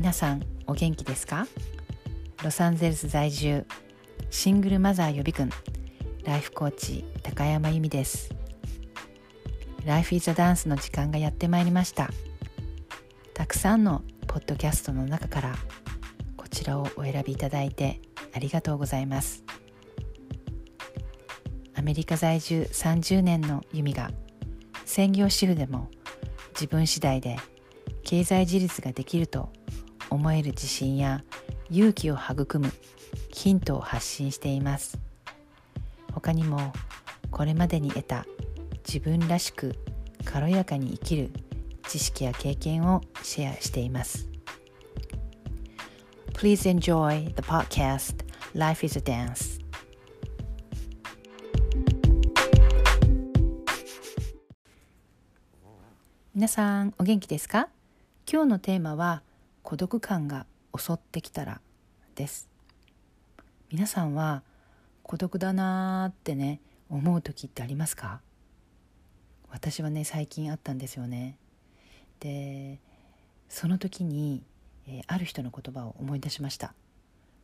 皆さんお元気ですか？ロサンゼルス在住シングルマザー予備軍ライフコーチ高山由美です。ライフイズダンスの時間がやってまいりました。たくさんのポッドキャストの中からこちらをお選びいただいてありがとうございます。アメリカ在住30年の由美が専業主婦でも自分次第で経済自立ができると思える自信や勇気を育むヒントを発信しています。他にもこれまでに得た自分らしく軽やかに生きる知識や経験をシェアしています。Please enjoy the podcast Life is a Dance. 皆さんお元気ですか今日のテーマは孤独感が襲ってきたらです。皆さんは孤独だなーってね思う時ってありますか？私はね最近あったんですよね。でその時に、えー、ある人の言葉を思い出しました。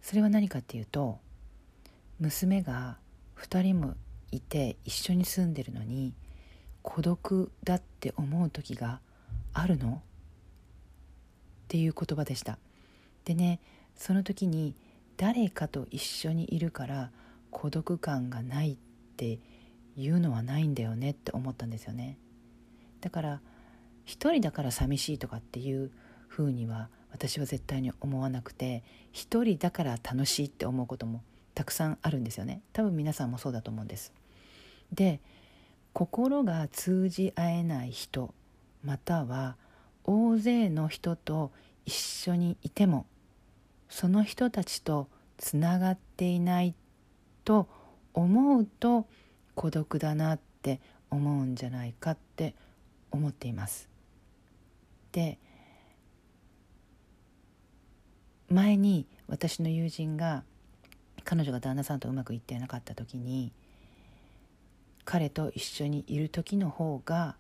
それは何かっていうと娘が2人もいて一緒に住んでるのに孤独だって思う時があるの。っていう言葉でした。でねその時に誰かと一緒にいるから孤独感がないっていうのはないんだよねって思ったんですよね。だから一人だから寂しいとかっていうふうには私は絶対に思わなくて一人だから楽しいって思うこともたくさんあるんですよね。多分皆さんもそうだと思うんです。で心が通じ合えない人または大勢の人と一緒にいてもその人たちとつながっていないと思うと孤独だなって思うんじゃないかって思っています。で前に私の友人が彼女が旦那さんとうまくいってなかった時に彼と一緒にいる時の方が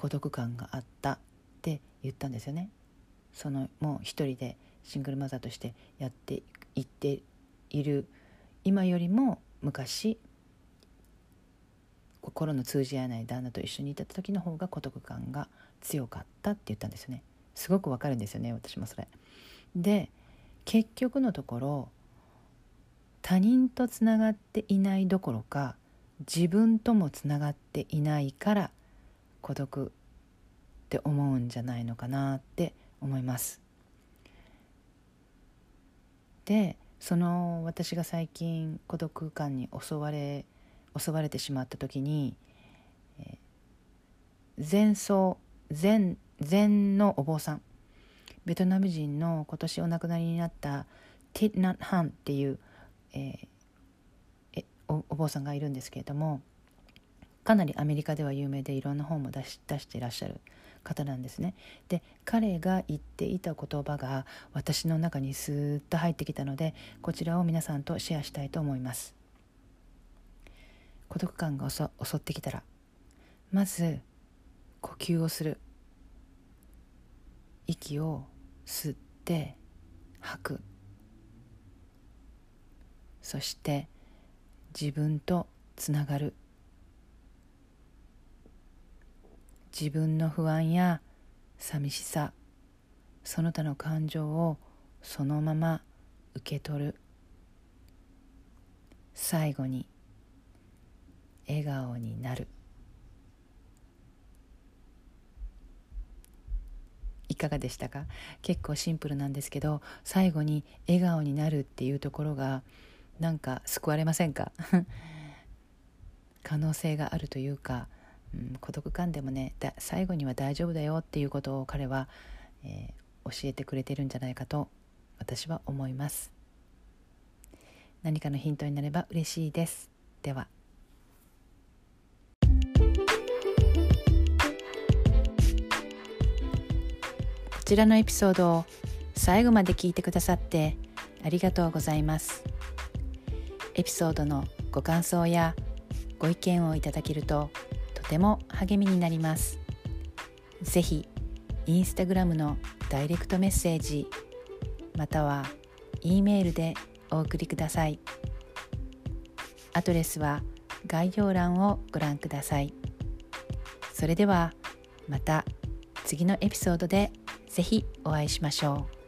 孤独感があったって言ったんですよね。そのもう一人でシングルマザーとしてやっていっている。今よりも昔心の通じ合えない旦那と一緒にいた時の方が孤独感が強かったって言ったんですよね。すごくわかるんですよね私もそれ。で結局のところ他人とつながっていないどころか自分ともつながっていないから孤独って思うんじゃないのかなって思います。でその私が最近孤独感に襲われ襲われてしまった時に、えー、前奏前前のお坊さんベトナム人の今年お亡くなりになったティッナハンっていう、えー、おお坊さんがいるんですけれどもかなりアメリカでは有名でいろんな本も出し出していらっしゃる方なんですね。で彼が言っていた言葉が私の中にスーッと入ってきたのでこちらを皆さんとシェアしたいと思います。孤独感が襲ってきたらまず呼吸をする息を吸って吐くそして自分とつながる自分の不安や寂しさその他の感情をそのまま受け取る。最後に笑顔になる。いかがでしたか？結構シンプルなんですけど最後に笑顔になるっていうところがなんか救われませんか？可能性があるというかうん、孤独感でもね最後には大丈夫だよっていうことを彼は、えー、教えてくれてるんじゃないかと私は思います。何かのヒントになれば嬉しいです。では。こちらのエピソードを最後まで聞いてくださってありがとうございます。エピソードのご感想やご意見をいただけるとても励みになります。ぜひインスタグラムのダイレクトメッセージまたは E メールでお送りくださいアドレスは概要欄をご覧くださいそれではまた次のエピソードでぜひお会いしましょう。